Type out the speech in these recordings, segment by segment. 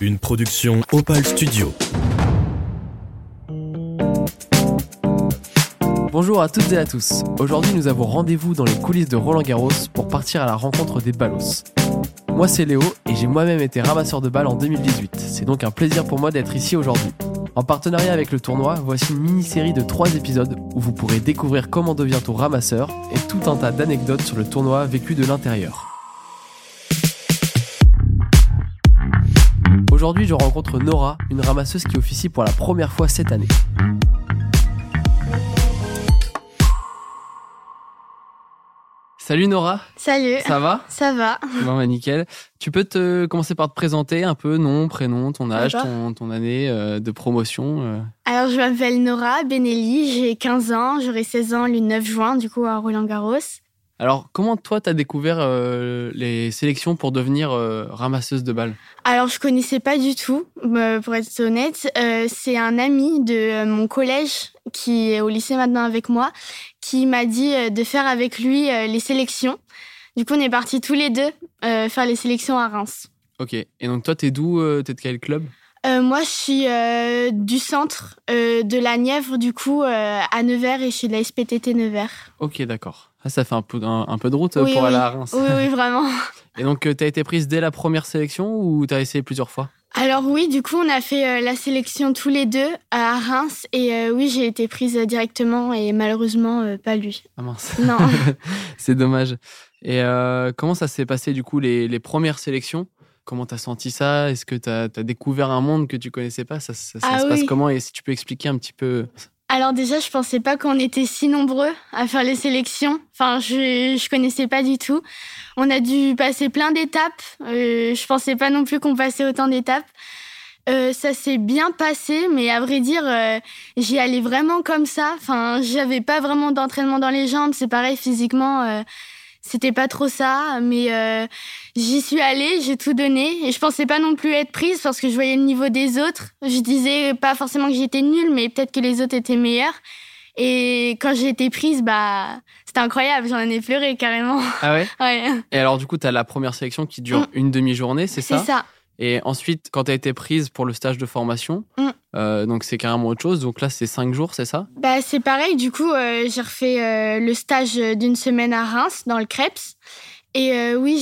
Une production Opal Studio. Bonjour à toutes et à tous. Aujourd'hui, nous avons rendez-vous dans les coulisses de Roland Garros pour partir à la rencontre des ballos. Moi, c'est Léo et j'ai moi-même été ramasseur de balles en 2018. C'est donc un plaisir pour moi d'être ici aujourd'hui. En partenariat avec le tournoi, voici une mini-série de 3 épisodes où vous pourrez découvrir comment devient-on ramasseur et tout un tas d'anecdotes sur le tournoi vécu de l'intérieur. Aujourd'hui, je rencontre Nora, une ramasseuse qui officie pour la première fois cette année. Salut Nora, Salut. ça va? Ça va. Bon bah nickel. Tu peux te commencer par te présenter un peu, nom, prénom, ton âge, ton, ton année euh, de promotion. euh. Alors, je m'appelle Nora Benelli, j'ai 15 ans, j'aurai 16 ans le 9 juin, du coup, à Roland-Garros. Alors comment toi t'as découvert euh, les sélections pour devenir euh, ramasseuse de balles? Alors, je connaissais pas du tout, pour être honnête. Euh, c'est un ami de mon collège qui est au lycée maintenant avec moi, qui m'a dit de faire avec lui les sélections. Du coup, on est partis tous les deux faire les sélections à Reims. Ok. Et donc toi t'es d'où T'es de quel club? Euh, moi, je suis euh, du centre euh, de la Nièvre, du coup, à Nevers, et je suis de la SPTT Nevers. Ok d'accord. Ah, ça fait un peu, un, un peu de route Oui, pour oui. aller à Reims. Oui, oui, vraiment. Et donc euh, t'as été prise dès la première sélection ou t'as essayé plusieurs fois? Alors oui, du coup, on a fait la sélection tous les deux à Reims, et oui, j'ai été prise directement, et malheureusement, pas lui. Ah mince. Non. C'est dommage. Et comment ça s'est passé du coup les, les premières sélections? Comment t'as senti ça? Est-ce que t'as as découvert un monde que tu connaissais pas? Ça, ça- ça Ah se passe comment? Et si tu peux expliquer un petit peu Alors déjà, je pensais pas qu'on était si nombreux à faire les sélections. Enfin, je je connaissais pas du tout. On a dû passer plein d'étapes. Euh, je pensais pas non plus qu'on passait autant d'étapes. Euh, ça s'est bien passé, mais à vrai dire, euh, j'y allais vraiment comme ça. Enfin, j'avais pas vraiment d'entraînement dans les jambes. C'est pareil physiquement. C'était pas trop ça, mais euh, j'y suis allée, j'ai tout donné et je pensais pas non plus être prise parce que je voyais le niveau des autres. Je disais pas forcément que j'étais nulle, mais peut-être que les autres étaient meilleurs. Et quand j'ai été prise, bah c'était incroyable, j'en ai pleuré carrément. Ah ouais? Ouais, Et alors du coup t'as la première sélection qui dure Mm. une demi-journée, c'est c'est ça, ça. Et ensuite quand t'as été prise pour le stage de formation, Mm. euh, donc c'est carrément autre chose. Donc là c'est cinq jours, c'est ça? Bah c'est pareil, du coup euh, j'ai refait euh, le stage d'une semaine à Reims dans le Krebs. Et oui,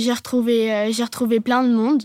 j'ai retrouvé j'ai retrouvé plein de monde.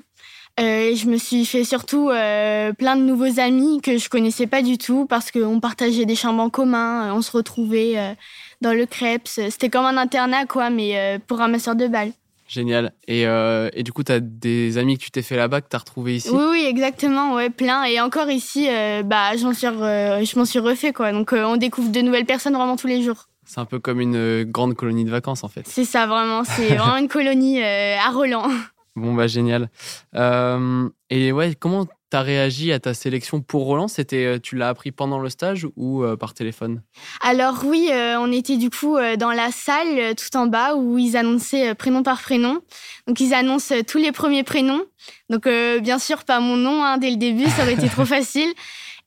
Et je me suis fait surtout plein de nouveaux amis que je connaissais pas du tout parce qu'on partageait des chambres en commun, on se retrouvait dans le Krebs. C'était comme un internat quoi, mais pour ramasseur de balles. Génial. Et, euh, et du coup t'as des amis que tu t'es fait là-bas que t'as retrouvé ici? Oui, oui, exactement, ouais, plein. Et encore ici, euh, bah, j'en suis, je m'en suis refait, quoi. Donc, euh, on découvre de nouvelles personnes vraiment tous les jours. C'est un peu comme une grande colonie de vacances en fait. C'est ça, vraiment. C'est vraiment une colonie à Roland. Bon bah génial. Et ouais, comment t'as réagi à ta sélection pour Roland C'était, euh, tu l'as appris pendant le stage ou euh, par téléphone? Alors, oui, euh, on était du coup dans la salle tout en bas où ils annonçaient prénom par prénom. Donc, ils annoncent tous les premiers prénoms. Donc, bien sûr, pas mon nom hein, dès le début, ça aurait été trop facile.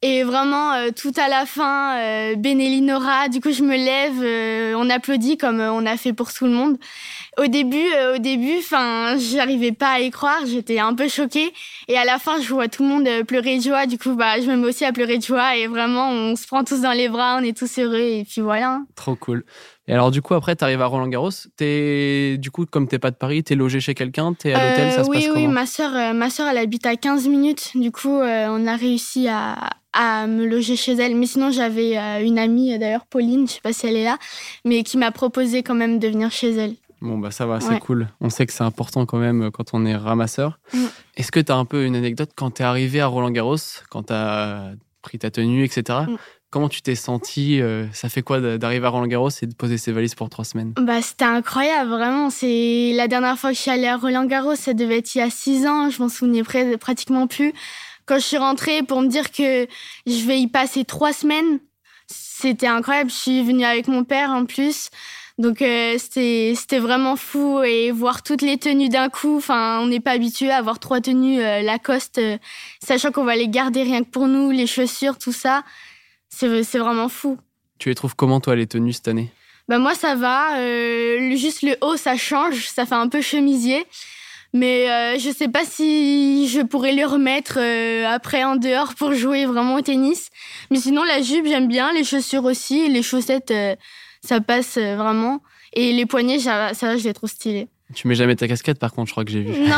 Et vraiment, euh, tout à la fin, euh, Benelli Nora, du coup, je me lève, euh, on applaudit comme euh, on a fait pour tout le monde. Au début, au début, enfin, j'arrivais pas à y croire, j'étais un peu choquée. Et à la fin, je vois tout le monde pleurer de joie. Du coup, bah, je me mets aussi à pleurer de joie. Et vraiment, on se prend tous dans les bras, on est tous heureux. Et puis voilà. Trop cool. Et alors du coup après t'arrives à Roland Garros, t'es du coup comme t'es pas de Paris, t'es logé chez quelqu'un, t'es à l'hôtel, Euh, ça se oui, passe oui, comment? ma soeur, elle habite à 15 minutes. Du coup, euh, on a réussi à, à me loger chez elle. Mais sinon, j'avais euh, une amie, euh, d'ailleurs, Pauline, je sais pas si elle est là, mais qui m'a proposé quand même de venir chez elle. Bon bah ça va, c'est Ouais. cool. On sait que c'est important quand même quand on est ramasseur. Mm. Est-ce que t'as un peu une anecdote quand t'es arrivé à Roland Garros, quand t'as pris ta tenue, etc. Mm. Comment tu t'es senti euh, Ça fait quoi d'arriver à Roland Garros et de poser ses valises pour trois semaines? Bah, c'était incroyable, vraiment. C'est la dernière fois que je suis allée à Roland Garros, ça devait être il y a six ans. Je m'en souvenais pratiquement plus. Quand je suis rentrée pour me dire que je vais y passer trois semaines, c'était incroyable. Je suis venue avec mon père en plus. Donc euh, c'était vraiment fou et voir toutes les tenues d'un coup. Enfin, on n'est pas habitué à avoir trois tenues euh, Lacoste, euh, sachant qu'on va les garder rien que pour nous, les chaussures, tout ça. C'est vraiment fou. Tu les trouves comment toi les tenues cette année? Bah moi ça va, euh, juste le haut ça change, ça fait un peu chemisier. Mais euh, je sais pas si je pourrais le remettre euh, après en dehors pour jouer vraiment au tennis. Mais sinon, la jupe, j'aime bien. Les chaussures aussi. Les chaussettes, euh, ça passe euh, vraiment. Et les poignets, ça, ça je les trouve stylés. Tu mets jamais ta casquette, par contre, je crois que j'ai vu. Non,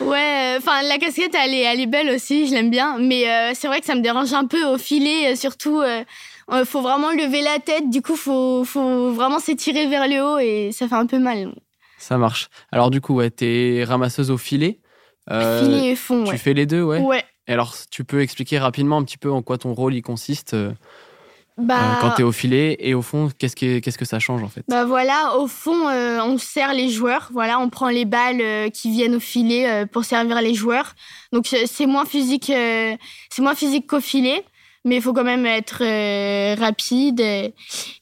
ouais, enfin la casquette elle est, elle est belle aussi, je l'aime bien, mais euh, c'est vrai que ça me dérange un peu au filet, euh, surtout faut vraiment lever la tête, du coup faut, faut vraiment s'étirer vers le haut et ça fait un peu mal. Ça marche. Alors, du coup, ouais, t'es ramasseuse au filet. Euh, filet et fond, Tu ouais. fais les deux, ouais. Ouais, Et alors, tu peux expliquer rapidement un petit peu en quoi ton rôle il consiste euh, bah, euh, quand t'es au filet et au fond, qu'est-ce que, qu'est-ce que ça change en fait? Bah voilà, au fond euh, on sert les joueurs, voilà, on prend les balles qui viennent au filet pour servir les joueurs. Donc c'est moins physique, c'est moins physique qu'au filet. Mais il faut quand même être euh, rapide et,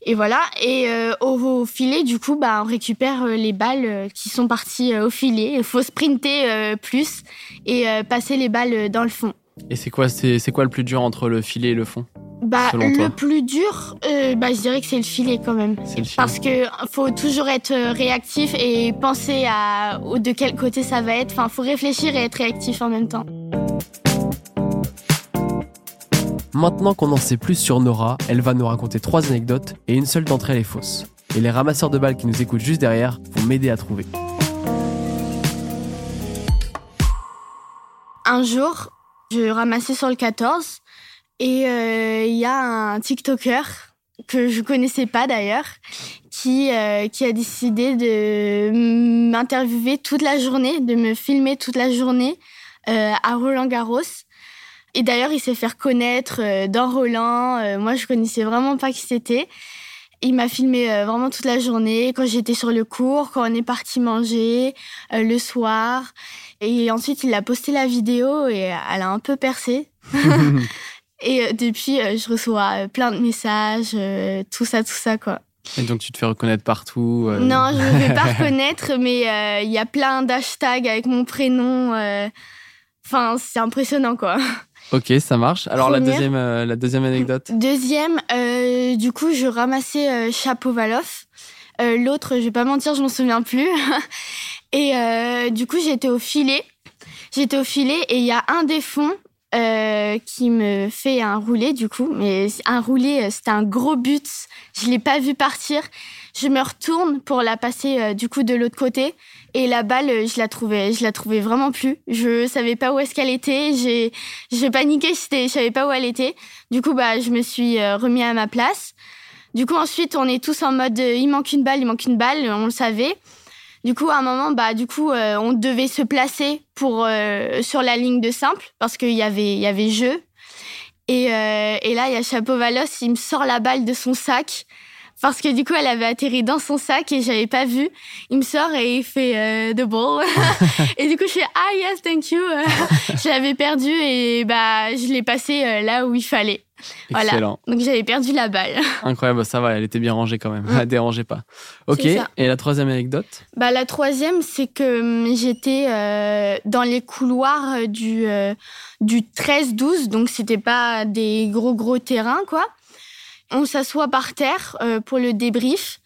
et voilà. Et euh, au, au filet, du coup, bah, on récupère euh, les balles qui sont parties au filet. Il faut sprinter plus et passer les balles dans le fond. Et c'est quoi, c'est, quoi le plus dur entre le filet et le fond Bah, Selon toi. le plus dur, bah, je dirais que c'est le filet quand même. Le. Parce que faut toujours être réactif et penser à de quel côté ça va être. Enfin, faut réfléchir et être réactif en même temps. Maintenant qu'on en sait plus sur Nora, elle va nous raconter trois anecdotes et une seule d'entre elles est fausse. Et les ramasseurs de balles qui nous écoutent juste derrière vont m'aider à trouver. Un jour, je ramassais sur le 14 et euh, il y a un TikToker que je connaissais pas d'ailleurs qui euh, qui a décidé de m'interviewer toute la journée, de me filmer toute la journée euh, à Roland Garros. Et d'ailleurs, il s'est fait reconnaître euh, dans Roland. Euh, moi, je connaissais vraiment pas qui c'était. Il m'a filmé euh, vraiment toute la journée, quand j'étais sur le cours, quand on est parti manger, euh, le soir. Et ensuite, il a posté la vidéo et elle a un peu percé. et euh, depuis, je reçois plein de messages, tout ça, tout ça, quoi. Et donc tu te fais reconnaître partout. Non, je ne vais pas reconnaître, mais il y a plein d'hashtags avec mon prénom. Enfin, c'est impressionnant, quoi. Ok, ça marche. Alors la deuxième, euh, la deuxième anecdote. Deuxième, euh, du coup, je ramassais euh, Chapeau-Valoff. Euh, L'autre, je vais pas mentir, je m'en souviens plus. et du coup, j'étais au filet. J'étais au filet et il y a un des fonds qui me fait un roulé, du coup. Mais un roulé, c'était un gros but. Je l'ai pas vu partir. Je me retourne pour la passer, euh, du coup, de l'autre côté. Et la balle, euh, je la trouvais, je la trouvais vraiment plus. Je savais pas où est-ce qu'elle était. J'ai, j'ai paniqué, je savais pas où elle était. Du coup, bah, je me suis euh, remis à ma place. Du coup, ensuite, on est tous en mode euh, il manque une balle, il manque une balle, on le savait. Du coup, à un moment, bah, du coup, on devait se placer pour sur la ligne de simple parce qu'il y avait, il y avait jeu. Et, et là, il y a Chapeau-Valos, il me sort la balle de son sac parce que du coup, elle avait atterri dans son sac et j'avais pas vu. Il me sort et il fait euh, the ball. et du coup, je fais ah yes, thank you. je l'avais perdu et bah, je l'ai passé euh, là où il fallait. Voilà. Excellent. Donc j'avais perdu la balle. Incroyable, ça va, elle était bien rangée quand même. Elle dérangeait pas. Ok, et la troisième anecdote? Bah, la troisième, c'est que hum, j'étais euh, dans les couloirs euh, du, euh, du 13-12, donc c'était pas des gros gros terrains, quoi. On s'assoit par terre euh, pour le débrief.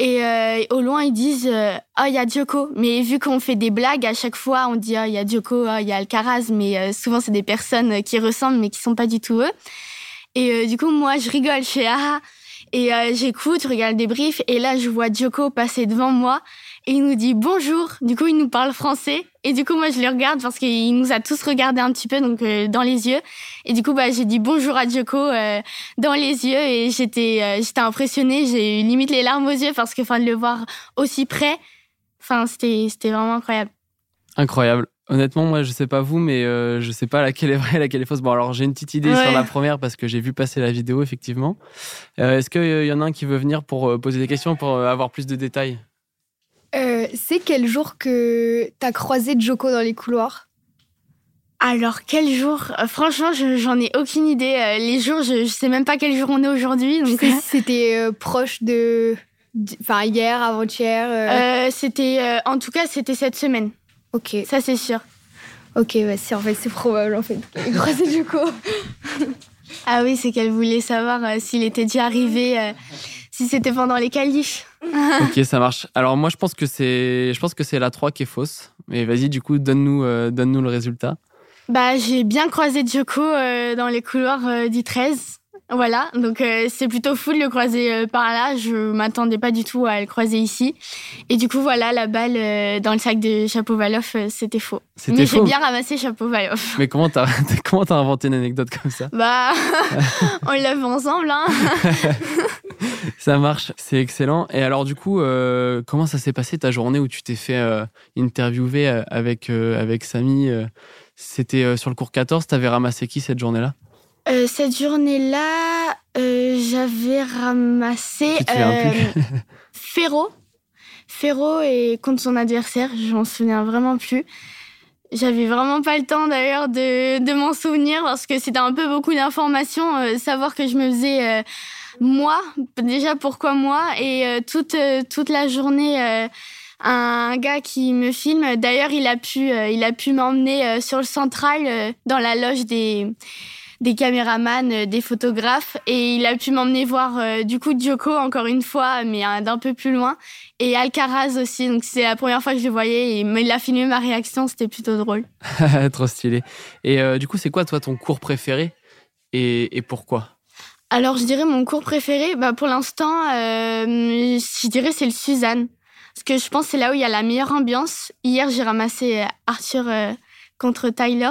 Et euh, au loin, ils disent euh, Ah, il y a Djoko. Mais vu qu'on fait des blagues, à chaque fois, on dit Ah, il y a Djoko, ah, il y a Alcaraz. Mais euh, souvent, c'est des personnes euh, qui ressemblent, mais qui sont pas du tout eux. Et euh, du coup, moi, je rigole, je fais Ah. Et euh, j'écoute, je regarde le débrief. Et là, je vois Djoko passer devant moi. Et il nous dit bonjour. Du coup, il nous parle français. Et du coup, moi, je le regarde parce qu'il nous a tous regardé un petit peu, donc euh, dans les yeux. Et du coup, bah, j'ai dit bonjour à Djoko euh, dans les yeux et j'étais, euh, j'étais impressionnée. J'ai eu limite les larmes aux yeux parce que, enfin, de le voir aussi près, enfin, c'était, c'était vraiment incroyable. Incroyable. Honnêtement, moi, je sais pas vous, mais je sais pas laquelle est vraie, laquelle est fausse. Bon, alors j'ai une petite idée Ouais. sur la première parce que j'ai vu passer la vidéo, effectivement. Est-ce qu'il y en a un qui veut venir pour poser des questions, pour avoir plus de détails? C'est quel jour que t'as croisé Joko dans les couloirs? Alors, quel jour? Euh, Franchement, je- j'en ai aucune idée. Euh, les jours, je, je sais même pas quel jour on est aujourd'hui. Donc, sais si c'était euh, proche de. Enfin, hier, avant-hier. euh, euh, c'était, euh, en tout cas, c'était cette semaine. Ok, Ça, c'est sûr. ok, bah, c'est en fait, c'est probable en fait. croisé Joko. Ah oui, c'est qu'elle voulait savoir euh, s'il était déjà arrivé, euh, si c'était pendant les qualifs. Ok, ça marche. Alors moi, je pense que c'est, je pense que c'est la 3 qui est fausse, Mais vas-y, du coup, donne-nous euh, donne-nous le résultat. Bah, j'ai bien croisé Joko euh, dans les couloirs euh, du 13. Voilà, donc euh, c'est plutôt fou de le croiser euh, par là. Je m'attendais pas du tout à le croiser ici. Et du coup, voilà, la balle dans le sac de Chapeau-Valoff, euh, c'était faux. C'était Mais j'ai bien ramassé Chapeau-Valoff. Mais comment t'as comment t'as inventé une anecdote comme ça? Bah, on l'a fait ensemble, hein. Ça marche, c'est excellent. Et alors du coup, euh, comment ça s'est passé ta journée où tu t'es fait euh, interviewer euh, avec euh, avec Samy C'était sur le cours 14. T'avais ramassé qui cette journée-là? Cette journée-là, j'avais ramassé Ferro. Ferro et contre son adversaire, je m'en souviens vraiment plus. J'avais vraiment pas le temps d'ailleurs de, de m'en souvenir parce que c'était un peu beaucoup d'informations. euh, savoir que je me faisais euh, moi, déjà pourquoi moi, et euh, toute, euh, toute la journée. euh, un gars qui me filme. D'ailleurs, il a pu, il a pu m'emmener sur le central, dans la loge des, des caméramans, des photographes, et il a pu m'emmener voir du coup Djoko encore une fois, mais d'un peu plus loin, et Alcaraz aussi. Donc c'est la première fois que je le voyais, et il a filmé ma réaction, c'était plutôt drôle. Trop stylé. Et du coup, c'est quoi toi ton cours préféré? Et pourquoi? Alors je dirais mon cours préféré, bah pour l'instant, euh, je dirais c'est le Suzanne, parce que je pense que c'est là où il y a la meilleure ambiance. Hier j'ai ramassé euh, Arthur euh, contre Tyler.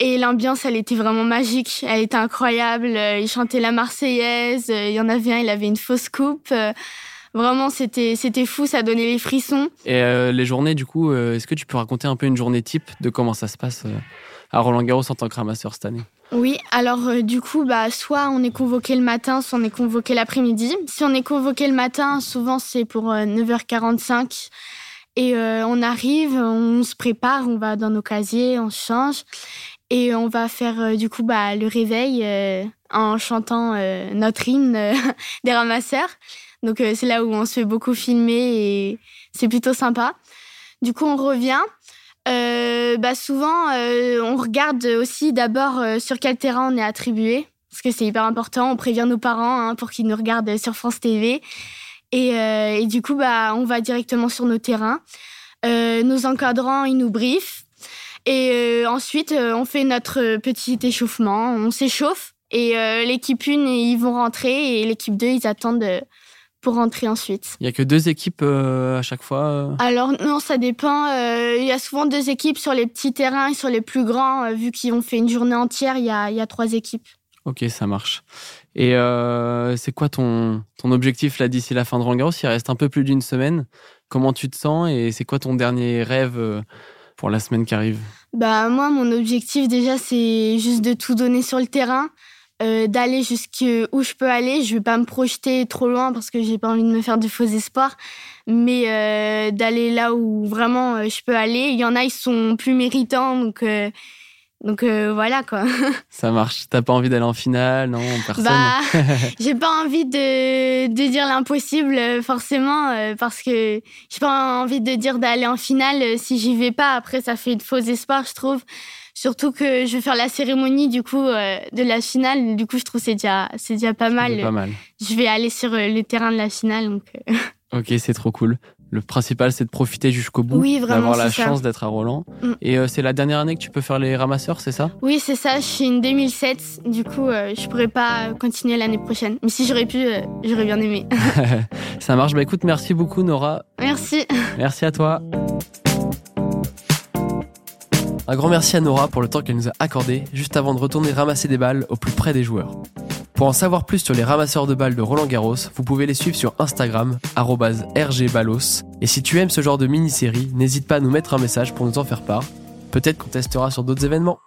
Et l'ambiance, elle était vraiment magique. Elle était incroyable. Il chantait la Marseillaise. Il y en avait un, il avait une fausse coupe. Vraiment, c'était c'était fou. Ça donnait les frissons. Et les journées, du coup, est-ce que tu peux raconter un peu une journée type de comment ça se passe à Roland Garros en tant que ramasseur cette année? Oui, alors euh, du coup, bah, soit on est convoqué le matin, soit on est convoqué l'après-midi. Si on est convoqué le matin, souvent c'est pour euh, 9h45. Et euh, on arrive, on se prépare, on va dans nos casiers, on change. Et on va faire euh, du coup bah, le réveil euh, en chantant euh, notre hymne euh, des ramasseurs. Donc euh, c'est là où on se fait beaucoup filmer et c'est plutôt sympa. Du coup, on revient. Euh, bah souvent, euh, on regarde aussi d'abord euh, sur quel terrain on est attribué, parce que c'est hyper important. On prévient nos parents hein, pour qu'ils nous regardent sur France TV. Et, du coup, bah, on va directement sur nos terrains. Nos encadrants, ils nous briefent. Et ensuite, on fait notre petit échauffement. On s'échauffe. Et l'équipe 1, ils vont rentrer. Et l'équipe 2, ils attendent pour rentrer ensuite. Il y a que deux équipes euh, à chaque fois. euh Alors non, ça dépend. Euh, Il y a souvent deux équipes sur les petits terrains et sur les plus grands. euh, vu qu'ils ont fait une journée entière, il y a, il y a trois équipes. Ok, ça marche. Et c'est quoi ton, ton objectif là d'ici la fin de Roland Garros Il reste un peu plus d'une semaine. Comment tu te sens et c'est quoi ton dernier rêve pour la semaine qui arrive? Bah moi, mon objectif déjà, c'est juste de tout donner sur le terrain, euh, d'aller jusqu'où je peux aller. Je vais pas me projeter trop loin parce que j'ai pas envie de me faire de faux espoirs, mais euh, d'aller là où vraiment euh, je peux aller. Il y en a, ils sont plus méritants, donc euh, donc euh, voilà quoi. Ça marche. T'as pas envie d'aller en finale Non, personne. Bah, j'ai pas envie de, de dire l'impossible euh, forcément euh, parce que j'ai pas envie de dire d'aller en finale euh, si j'y vais pas. Après, ça fait de faux espoirs, je trouve. Surtout que je vais faire la cérémonie du coup de la finale. Du coup, je trouve que c'est déjà c'est déjà pas mal. Pas mal. Je vais aller sur le terrain de la finale. Donc Ok, c'est trop cool. Le principal, c'est de profiter jusqu'au bout, Oui, d'avoir la chance d'être à Roland. Mm. Et euh, c'est la dernière année que tu peux faire les ramasseurs, c'est ça? Oui, c'est ça. Je suis une 2007. Du coup, euh, je pourrais pas continuer l'année prochaine. Mais si j'aurais pu, euh, j'aurais bien aimé. Ça marche. Bah écoute, merci beaucoup Nora. Merci. Merci à toi. Un grand merci à Nora pour le temps qu'elle nous a accordé juste avant de retourner ramasser des balles au plus près des joueurs. Pour en savoir plus sur les ramasseurs de balles de Roland Garros, vous pouvez les suivre sur Instagram, rgballos. Et si tu aimes ce genre de mini-série, n'hésite pas à nous mettre un message pour nous en faire part. Peut-être qu'on testera sur d'autres événements.